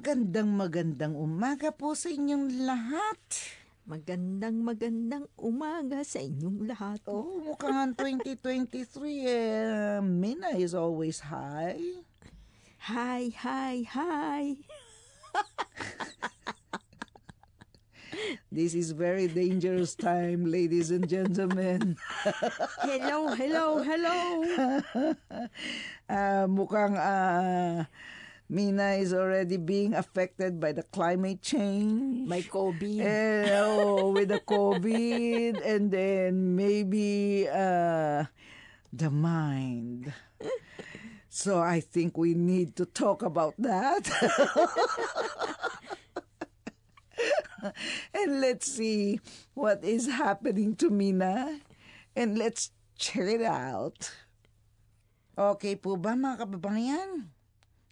Magandang magandang umaga po sa inyong lahat. Magandang magandang umaga sa inyong lahat. Oh, mukhang 2023 eh, Mina is always high. Hi, hi, hi. This is very dangerous time, ladies and gentlemen. Hello, hello, hello. Ah, mukhang ah, Mina is already being affected by the climate change. May COVID. Eh, oh, with the COVID and then maybe uh, the mind. So I think we need to talk about that. and let's see what is happening to Mina. And let's check it out. Okay po ba mga kababayan?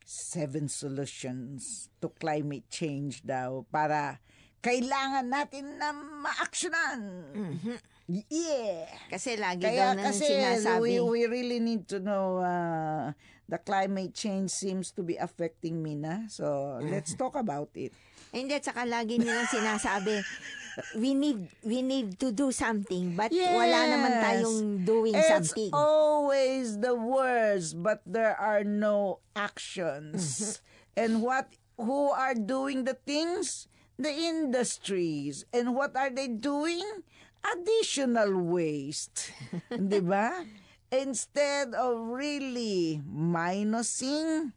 Seven solutions to climate change daw para kailangan natin na ma-actionan. Yeah. Kasi lagi Kaya daw na kasi sinasabi. we, we really need to know uh, the climate change seems to be affecting Mina. So let's talk about it. Hindi, tsaka lagi nilang sinasabi, we need we need to do something but wala naman Yes. tayong doing It's something. always the words, but there are no actions. And what who are doing the things? The industries. And what are they doing? Additional waste. 'Di ba? Instead of really minusing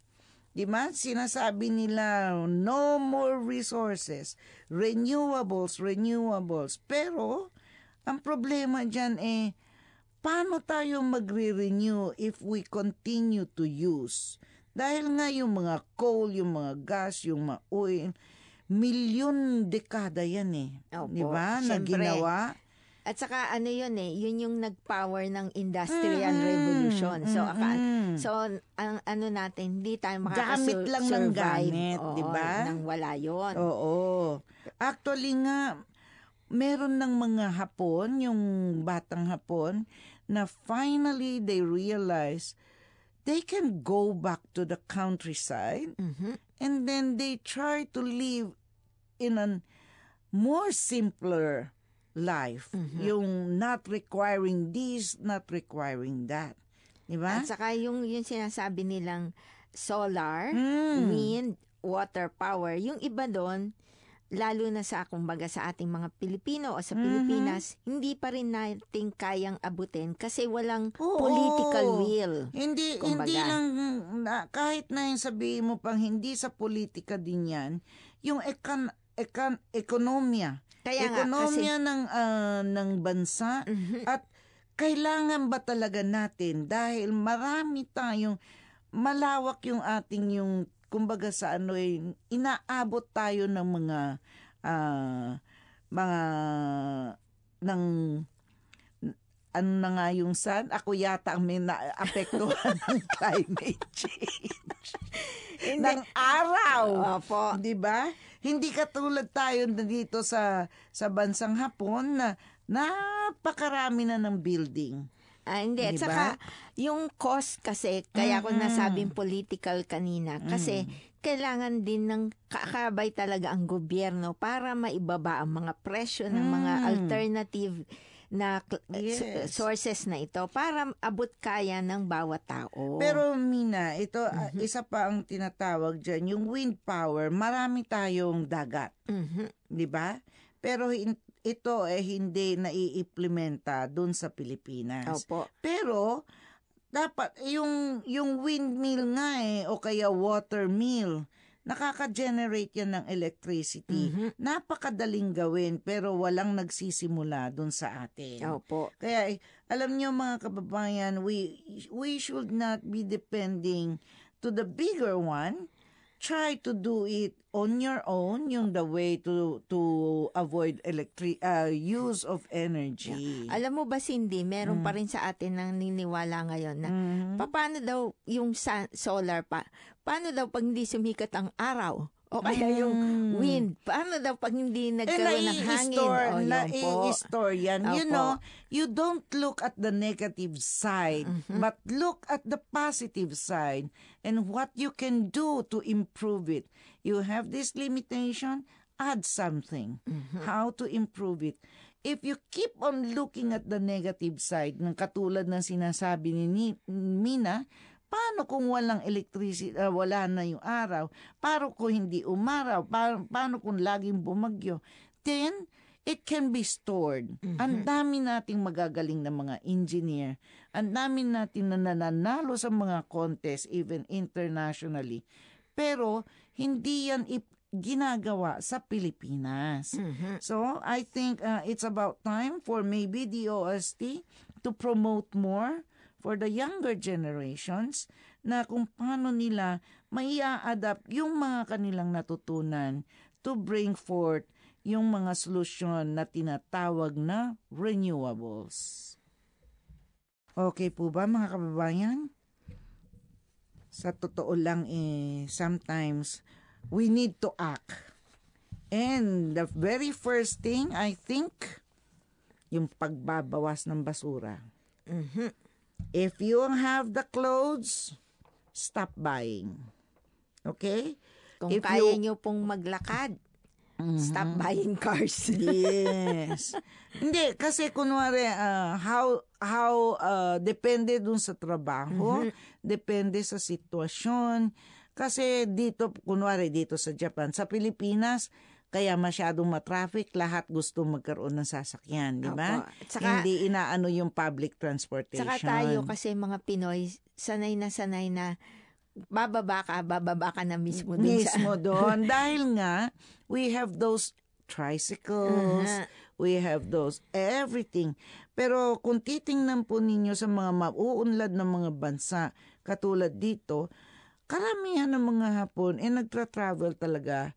Di ba? Sinasabi nila, no more resources. Renewables, renewables. Pero, ang problema dyan eh, paano tayo magre-renew if we continue to use? Dahil nga yung mga coal, yung mga gas, yung mga oil, milyon dekada yan eh. Opo, Di ba? Na ginawa. At saka ano yun eh, yun yung nag-power ng industrial Mm-mm. revolution. So, aka, Mm-mm. so ang ano natin, hindi tayo Gamit lang ng makakasurvive. gamit, di ba? Nang wala yun. Oo. Actually nga, meron ng mga Hapon, yung batang Hapon, na finally they realize they can go back to the countryside Mhm. and then they try to live in a more simpler life. Yung not requiring this, not requiring that. Di ba? At saka yung, yung sinasabi nilang solar, Mm. wind, water power, yung iba doon, lalo na sa, kumbaga sa ating mga Pilipino o sa Mm-hmm. Pilipinas, hindi pa rin natin kayang abutin kasi walang Oo. political will. Hindi Kumbaga. hindi lang na, kahit na yung sabihin mo pang hindi sa politika din yan, yung ekan, ekan, ekonomiya. Kaya nga, ekonomiya ng ah, ng bansa Mhm. at kailangan ba talaga natin dahil marami tayong malawak yung ating yung kumbaga sa ano eh, inaabot tayo ng mga ah, mga ng ano na nga yung sun, ako yata ang may naapektuhan ng climate change. ng araw. Opo. Di ba? Hindi katulad tayo dito sa sa bansang Hapon na napakarami na ng building. Ah, hindi. At Diba? saka, yung cost kasi, kaya ko nasabing political kanina, kasi kailangan din ng kakabay talaga ang gobyerno para maibaba ang mga presyo ng mga alternative na Yes. sources na ito para abot kaya ng bawat tao. Pero Mina, ito ah, Mhm. isa pa ang tinatawag dyan, yung wind power, marami tayong dagat. Mhm. di ba? Pero hin- ito eh hindi naiimplementa doon sa Pilipinas. Opo. Pero dapat yung yung windmill nga eh o kaya water mill nakaka-generate yan ng electricity. Napakadaling gawin pero walang nagsisimula doon sa atin. Opo. Kaya eh, alam niyo mga kababayan, we we should not be depending to the bigger one. Try to do it on your own, yung the way to to avoid electric uh, use of energy. Alam mo ba, Cindy, meron Mm. pa rin sa atin nang niniwala ngayon na Mhm. paano daw yung sa- solar pa, paano daw pag hindi sumikat ang araw O kaya yung wind. Paano daw pag hindi Eh, nagkaroon ng hangin? nai-store, O, nai-store yan. You Opo. know, you don't look at the negative side, Mm-hmm. but look at the positive side and what you can do to improve it. You have this limitation, add something. Mm-hmm. How to improve it. If you keep on looking at the negative side, ng katulad ng sinasabi Ni- Mina, paano kung walang electricity, ah, wala na yung araw? Paano kung hindi umaraw? Pa- paano kung laging bumagyo? Then, it can be stored. Ang dami nating magagaling na mga engineer. Ang dami natin na nananalo sa mga contest, even internationally. Pero, hindi yan ip- ginagawa sa Pilipinas. Mhm. So, I think uh, it's about time for maybe the OST to promote more for the younger generations na kung paano nila maia-adapt yung mga kanilang natutunan to bring forth yung mga solusyon na tinatawag na renewables. Okay po ba mga kababayan? Sa totoo lang eh, sometimes we need to act. And the very first thing, I think, yung pagbabawas ng basura. Mhm. If you have the clothes, stop buying. Okay? Kung If kaya you- nyo pong maglakad, Mhm. stop buying cars. Yes. Hindi kasi kunwari ah, how how ah, depende dun sa trabaho, depende sa sitwasyon. Kasi dito kunwari dito sa Japan, sa Pilipinas kaya masyadong matraffic, lahat gusto magkaroon ng sasakyan, di ba? Hindi inaano yung public transportation. Saka tayo kasi mga Pinoy, sanay na sanay na bababa ka, bababa ka na mismo sa... mismo doon dahil nga we have those tricycles, Aha. we have those everything. Pero kung titingnan po ninyo sa mga mauunlad na mga bansa katulad dito, karamihan ng mga Hapon eh nagtra-travel talaga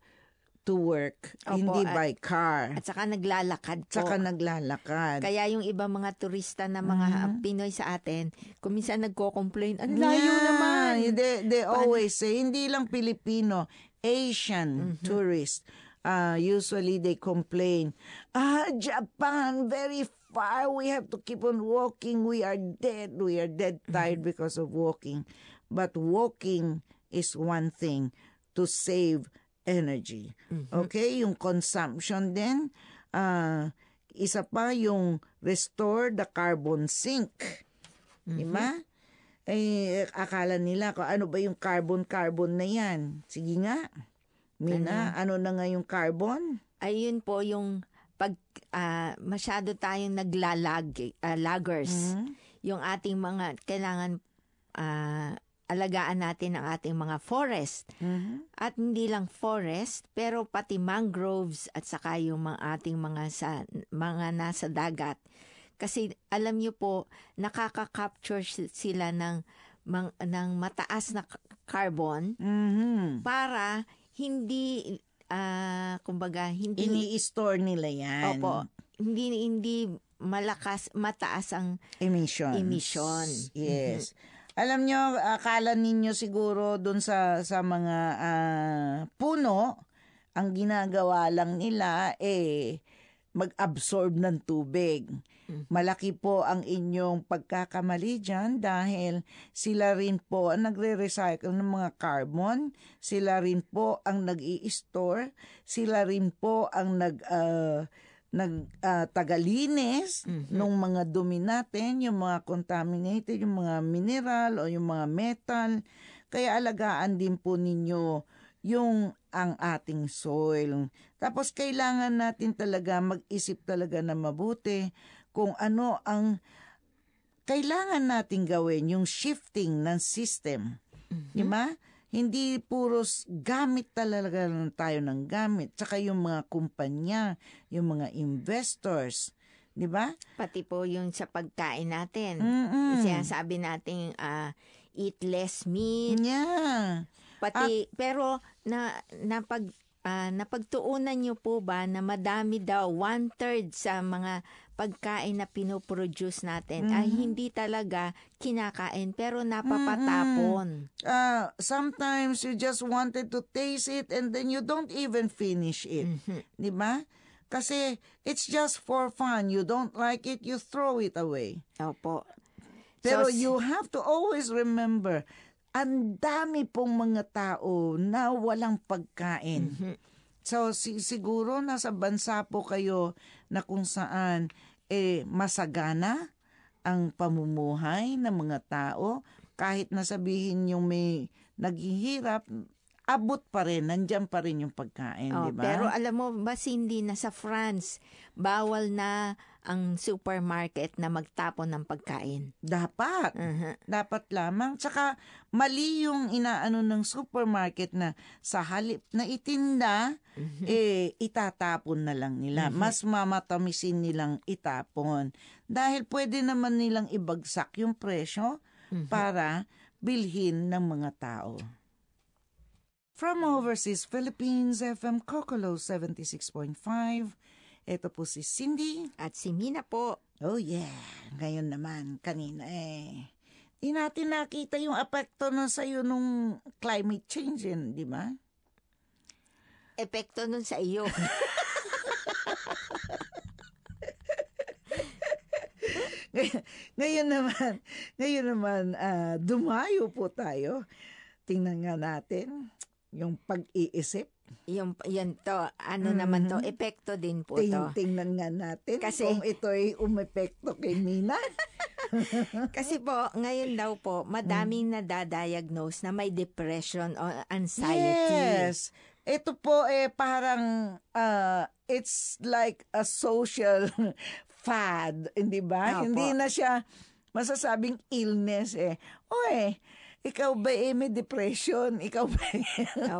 to work, Opo, hindi at- by car. At saka naglalakad po. Saka naglalakad. Kaya yung ibang mga turista na mga Mhm. Pinoy sa atin, kung minsan nagko-complain, ang layo Yeah, naman. They, they always say, hindi lang Filipino, Asian Mm-hmm. tourists, uh, usually they complain, ah, Japan, very far, we have to keep on walking, we are dead, we are dead tired Mm-hmm. because of walking. But walking is one thing to save energy. Mm-hmm. Okay, yung consumption din, ah, isa pa yung restore the carbon sink. Di ba? Eh, akala nila kung ano ba yung carbon-carbon na yan. Sige nga. Mina, ano, na nga yung carbon? Ayun po yung pag ah, masyado tayong naglalag, ah, laggers. Mhm. Yung ating mga, kailangan ah, alagaan natin ang ating mga forest. Mhm. At hindi lang forest, pero pati mangroves at saka yung mga ating mga sa mga nasa dagat. Kasi alam niyo po, nakaka-capture si- sila ng mang- ng mataas na carbon Mhm. para hindi ah kumbaga hindi Ini-store nila yan. Opo, hindi hindi malakas mataas ang Emissions. Emission. Yes. Alam nyo, akala ninyo siguro dun sa, sa mga ah, puno, ang ginagawa lang nila eh mag-absorb ng tubig. Malaki po ang inyong pagkakamali dyan dahil sila rin po ang nagre-recycle ng mga carbon, sila rin po ang nag store sila rin po ang nag ah, nag ah, tagalinis ng mga dumi natin, yung mga contaminated, yung mga mineral o yung mga metal. Kaya alagaan din po ninyo yung ang ating soil. Tapos kailangan natin talaga mag-isip talaga na mabuti kung ano ang kailangan natin gawin, yung shifting ng system. Di ba? Hindi puros gamit talaga lang tayo ng gamit. Tsaka yung mga kumpanya, yung mga investors. Di ba? pati po yung sa pagkain natin. Mm-mm. Sinasabi natin ah, eat less meat, Yeah. pati pero na napag ah, napagtuunan niyo po ba na madami daw, one-third sa mga pagkain na pinoproduce natin ay Mhm. hindi talaga kinakain pero Mm-hmm. napapatapon. Uh, sometimes you just wanted to taste it and then you don't even finish it. Mhm. Di ba? Kasi it's just for fun. You don't like it, you throw it away. Opo. Pero So, you have to always remember, ang dami pong mga tao na walang pagkain. Mhm. So si- siguro nasa bansa po kayo na kung saan eh masagana ang pamumuhay ng mga tao. Kahit na sabihin yung may naghihirap abot pa rin nandiyan pa rin yung pagkain Oh, di ba? Pero alam mo ba Cindy na sa France. Bawal na ang supermarket na magtapon ng pagkain. dapat. Mhm. dapat lamang. Tsaka mali yung inaano ng supermarket na sa halip na itinda eh itatapon na lang nila. Mas mamatamisin nilang itapon. Dahil pwede naman nilang ibagsak yung presyo para bilhin ng mga tao From overseas Philippines, FM Kokolo 76.5. Ito po si Cindy. At si Mina po, Oh yeah, ngayon naman, kanina eh. Di natin nakita yung apekto na sa'yo nung climate change yun, di ba? epekto nun sa iyo. ngayon naman, ngayon naman, ah, dumayo po tayo. Tingnan nga natin yung pag-iisip. yung, yan to, ano naman to, epekto din po Ting, to. tingnan nga natin Kasi- kung ito'y umepekto kay Mina. Kasi po, ngayon daw po, madaming Mm. nadadiagnose na may depression o anxiety. Yes. Ito po eh parang ah, it's like a social fad, hindi ba? Opo. Hindi na siya masasabing illness eh. Oy, ikaw ba eh may depression? Ikaw ba?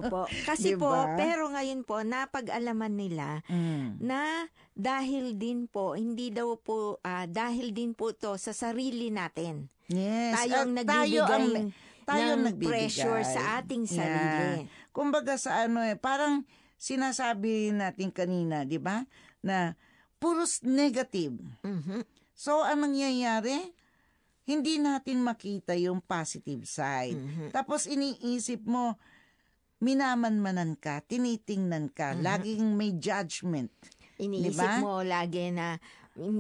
Opo. Kasi po, Diba? pero ngayon po, napag-alaman nila Mm. na dahil din po, hindi daw po, ah, dahil din po to sa sarili natin. Yes. Tayo ang At nagbibigay tayo ang ng nagbibigay. pressure sa ating sarili. Yeah. Kumbaga sa ano eh, parang sinasabi natin kanina, di ba? Na puros negative. Mhm. So, ang nangyayari, hindi natin makita yung positive side. Mhm. Tapos iniisip mo, minamanmanan ka, tinitingnan ka, laging may judgment. Iniisip Diba? mo lagi na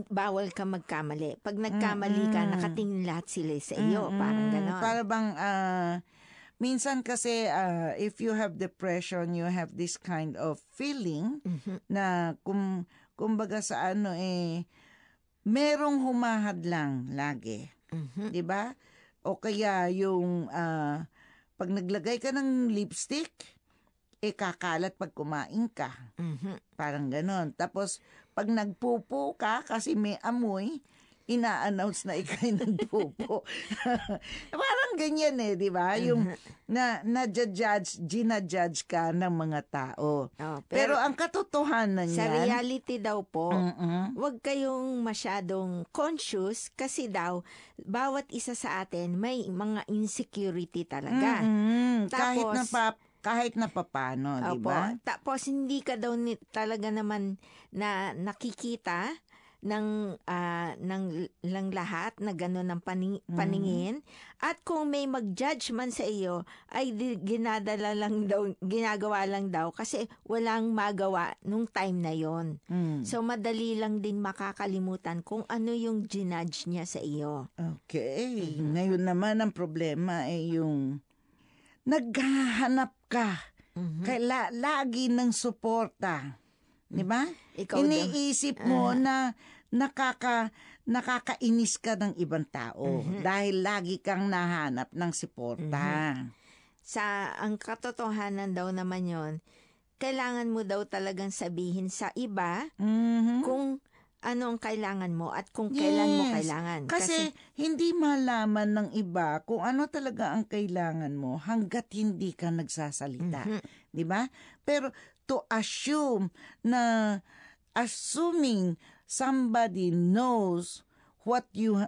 bawal ka magkamali. Pag nagkamali ka, Mm-mm. nakatingin lahat sila sa iyo. Parang Mm, gano'n. Para bang, ah, minsan kasi, ah, if you have depression, you have this kind of feeling Mhm. na kum, kumbaga sa ano eh, merong humahad lang lagi. Mhm. 'di ba? O kaya yung ah, pag naglagay ka ng lipstick, eh kakalat pag kumain ka. Mhm. Parang ganon. Tapos pag nagpupo ka kasi may amoy, ina-announce na ikay nagpupo. Parang ganyan eh, di ba? Yung na na-judge, gina-judge ka ng mga tao. Oh, Pero, pero, ang katotohanan sa yan, reality daw po, Mm-mm. Huwag kayong masyadong conscious kasi daw bawat isa sa atin may mga insecurity talaga. Kahit Tapos- na pa, kahit na papano, di ba? Tapos hindi ka daw ni, talaga naman na nakikita ng ah, ng lang lahat na gano'n ang paning, Mm-hmm. paningin at kung may mag-judge man sa iyo ay di, ginadala lang daw ginagawa lang daw kasi walang magawa nung time na yon. Mm. So madali lang din makakalimutan kung ano yung ginudge niya sa iyo. Okay. Mm-hmm. Ngayon naman ang problema ay yung naghahanap ka. Mhm. Kaila, lagi ng suporta. Di ba? Ikaw daw. Iniisip mo na nakaka nakakainis ka ng ibang tao Mm-hmm. dahil lagi kang nahanap ng suporta. Sa ang katotohanan daw naman yon, kailangan mo daw talagang sabihin sa iba Mhm. kung ano ang kailangan mo at kung kailan mo Yes. kailangan. Kasi, hindi malaman ng iba kung ano talaga ang kailangan mo hanggat hindi ka nagsasalita. Mhm. 'Di ba? Pero to assume na assuming somebody knows what you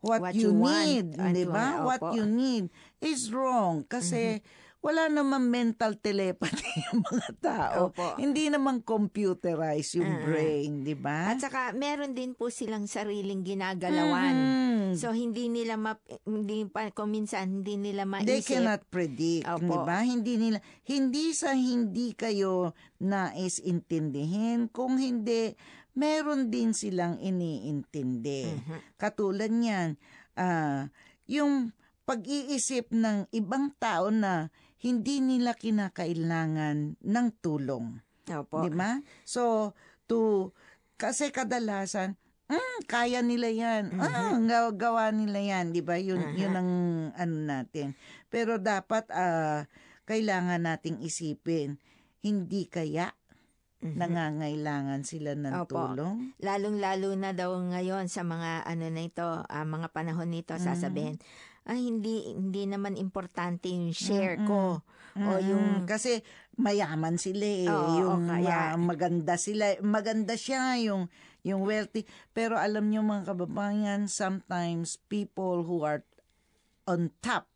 what, What you, you want. need, Ano, 'di ba? What you need is wrong kasi wala naman mental telepathy yung mga tao. Opo. Hindi naman computerized yung Ah. brain, di ba? At saka meron din po silang sariling ginagalawan. Mhm. So hindi nila ma hindi pa kung minsan hindi nila maisip. They cannot predict, di ba? Hindi nila hindi sa hindi kayo nais intindihin, kung hindi meron din silang iniintindi. Mhm. Katulad niyan, ah, yung pag-iisip ng ibang tao na hindi nila kinakailangan ng tulong. Opo. Di ba? So, to, kasi kadalasan, mm, kaya nila yan. Ah, gawa, nila yan. Di ba? Yun, yun ang ano natin. Pero dapat, ah, kailangan nating isipin, hindi kaya nangangailangan sila ng Opo. tulong? Lalong-lalo na daw ngayon sa mga ano na ito, ah, mga panahon nito, Mm. sasabihin, ay hindi hindi naman importante yung share ko o yung kasi mayaman sila eh. Oo, yung kaya- ma- maganda sila. Maganda siya yung yung wealthy. Pero alam niyo mga kababayan, sometimes people who are on top,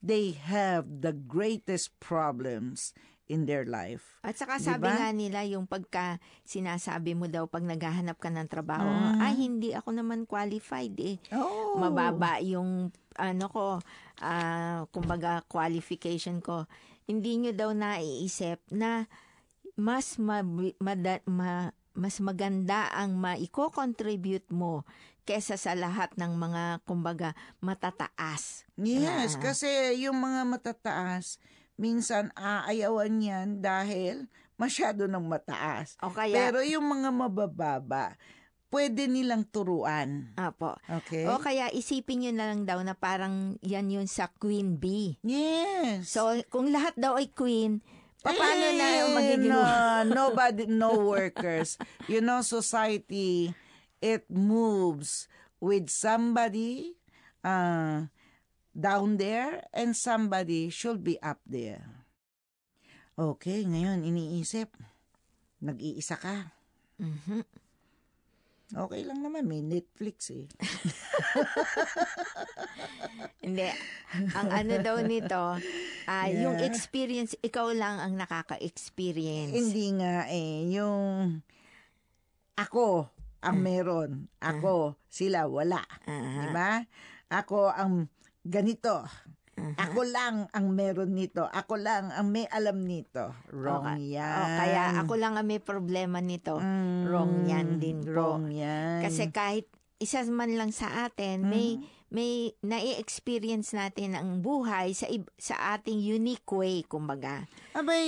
they have the greatest problems in their life. At saka Di sabi nga nila yung pagka sinasabi mo daw pag naghahanap ka ng trabaho, Mm. ay hindi ako naman qualified eh. Oh. Mababa yung ano ko, ah, kumbaga qualification ko. Hindi nyo daw naiisip na mas mabi- mada- ma- mas maganda ang maiko-contribute mo kesa sa lahat ng mga kumbaga matataas. Yes, Ah. kasi yung mga matataas, minsan aayawan yan dahil masyado ng mataas. O kaya, Pero yung mga mabababa, pwede nilang turuan. apo, Okay? o kaya isipin nyo na lang daw na parang yan yun sa Queen Bee. Yes. So, kung lahat daw ay queen, paano na Eh, yung magiging... no, nobody, no workers. You know, society, it moves with somebody uh, down there and somebody should be up there. Okay, ngayon iniisip, nag-iisa ka. Mhm. Okay lang naman, may Netflix eh. Hindi. Ang ano daw nito, ah, Yeah. yung experience, ikaw lang ang nakaka-experience. Hindi nga eh, yung ako ang meron, ako, sila wala. Ah, Di ba? Ako ang ganito. aha. Ako lang ang meron nito. Ako lang ang may alam nito. Wrong Okay. yan. O, kaya ako lang ang may problema nito. Mm, wrong yan din po. Wrong yan. Kasi kahit isa man lang sa atin, may Mm. may nai-experience natin ang buhay sa sa ating unique way, kumbaga. Abay,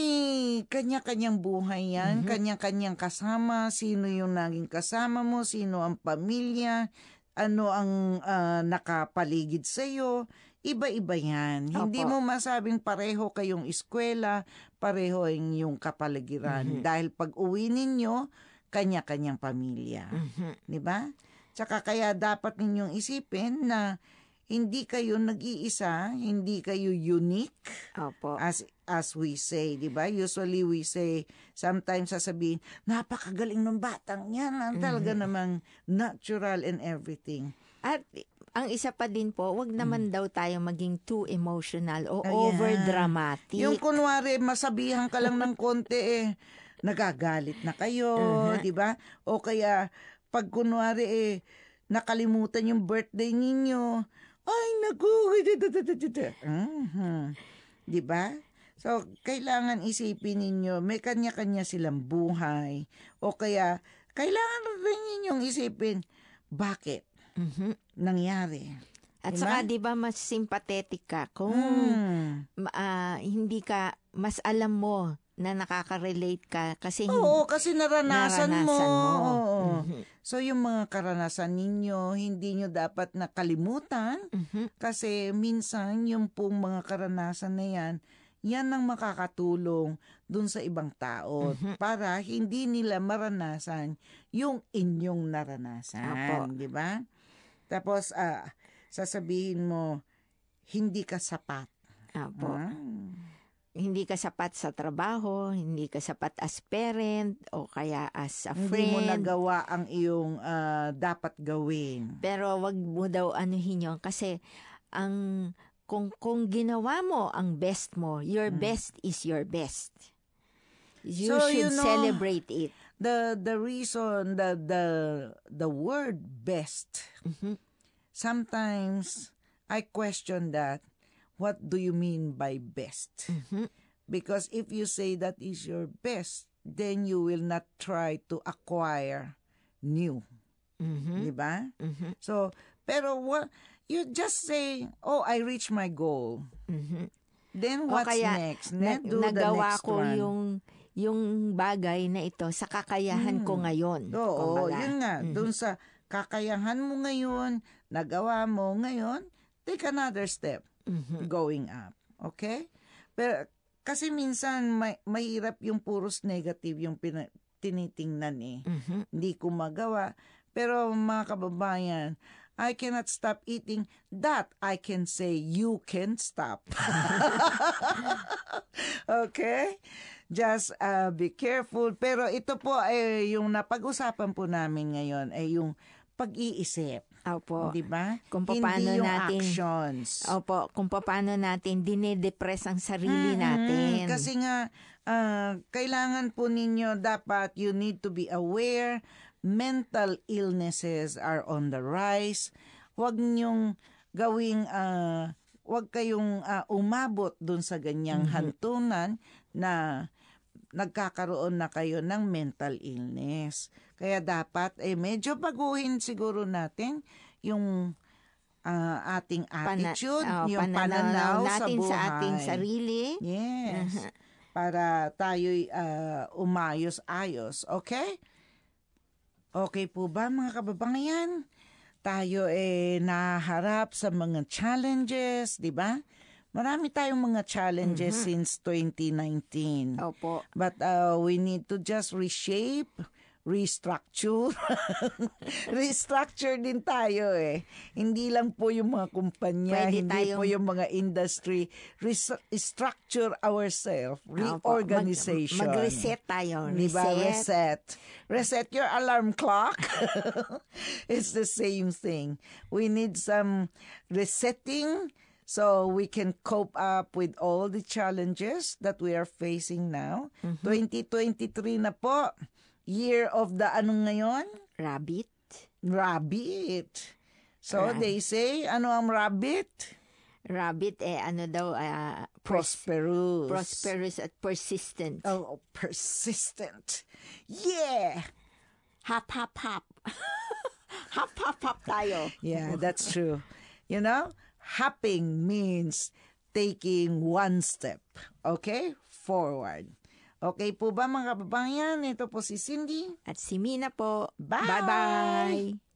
kanya-kanyang buhay yan. Mhm. Kanya-kanyang kasama. Sino yung naging kasama mo? Sino ang pamilya? Ano ang ah, nakapaligid sa'yo? Iba-iba yan. Hindi Opo. mo masabing pareho kayong eskwela, pareho ang yung kapaligiran. Mhm. Dahil pag uwi ninyo, kanya-kanyang pamilya. Mhm. Di ba? Tsaka kaya dapat ninyong isipin na hindi kayo nag-iisa, hindi kayo unique Opo. as as we say, 'di ba? Usually we say sometimes sasabihin, napakagaling ng batang 'yan, ang talaga Mm-hmm. namang natural and everything. At ang isa pa din po, wag naman daw tayo maging too emotional o Ayan. over-dramatic. Yung kunwari masabihan ka lang ng konti eh nagagalit na kayo, Uh-huh. 'di ba? O kaya pag kunwari eh nakalimutan yung birthday ninyo, ay naku, Mhm. 'di ba? So, kailangan isipin ninyo, may kanya-kanya silang buhay. O kaya, kailangan rin ninyong isipin, bakit Mhm. nangyari? At Diba? saka 'di ba mas sympathetic ka kung Hmm. ma- ah, hindi ka mas alam mo na nakaka-relate ka kasi Oo, kasi naranasan, mo. naranasan mo. Oo. Mhm. So, yung mga karanasan ninyo, hindi nyo dapat nakalimutan Mhm. kasi minsan yung pong mga karanasan na yan, yan ang makakatulong dun sa ibang tao Mhm. para hindi nila maranasan yung inyong Apo. naranasan, di ba? Tapos ah, sasabihin mo hindi ka sapat. Apo. Ah. Hindi ka sapat sa trabaho, hindi ka sapat as parent o kaya as a Hindi friend. mo nagawa ang iyong ah, dapat gawin. Pero wag mo daw anuhin yun kasi ang kung kung ginawa mo ang best mo, your Hmm. best is your best. You So, should you know, celebrate it. The the reason the the the word best. Mhm. Sometimes I question that. What do you mean by best? Mhm. Because if you say that is your best, then you will not try to acquire new. Mhm. Di ba? Mhm. So, pero what you just say, "Oh, I reached my goal." Mhm. Then O what's kaya, next? Na- do the nagawa next ko one. yung yung bagay na ito sa kakayahan ko ngayon. Hmm. Oo, kumbaga. yun nga. Mhm. Doon sa kakayahan mo ngayon, nagawa mo ngayon, take another step Mhm. going up. Okay? Pero kasi minsan may, mahirap yung puros negative yung pina, tinitingnan eh. Mhm. Hindi ko magawa. Pero mga kababayan, I cannot stop eating. That I can say you can stop. okay? Just uh, be careful. Pero ito po ay yung napag-usapan po namin ngayon ay yung pag-iisip. Opo. Di ba? Kung Hindi paano yung natin- actions. Opo, kung paano natin dinedepress ang sarili Mm-mm. natin. Kasi nga, ah, kailangan po ninyo dapat you need to be aware mental illnesses are on the rise. Huwag niyong gawing, ah, huwag kayong ah, umabot dun sa ganyang hantunan na nagkakaroon na kayo ng mental illness. Kaya dapat, eh, medyo baguhin siguro natin yung ah, ating Pana- attitude, oh, yung pananaw pananaw, sa natin buhay. sa ating sarili. Yes. Para tayo'y ah, umayos-ayos. Okay? Okay po ba mga kababayan? Tayo eh naharap sa mga challenges, di ba? Marami tayong mga challenges since 2019. Opo. But uh, we need to just reshape, restructure. restructure din tayo eh. Hindi lang po yung mga kumpanya, Pwede hindi tayong- po yung mga industry. Res- restructure ourselves, reorganization. Mag, mag-reset tayo. Reset. Reset. Reset your alarm clock. it's the same thing. We need some resetting so we can cope up with all the challenges that we are facing now. Mm-hmm. 2023 na po. Year of the ano ngayon? Rabbit. Rabbit. So Right. they say, ano ang rabbit? Rabbit, eh, ano daw, ah, pros- Prosperous. prosperous at persistent. Oh, persistent. Yeah. Hop, hop, hop. hop, hop, hop tayo. Yeah, that's true. You know, hopping means taking one step, okay, forward. Okay po ba mga kababayan? Ito po si Cindy. At si Mina po. Bye! Bye-bye.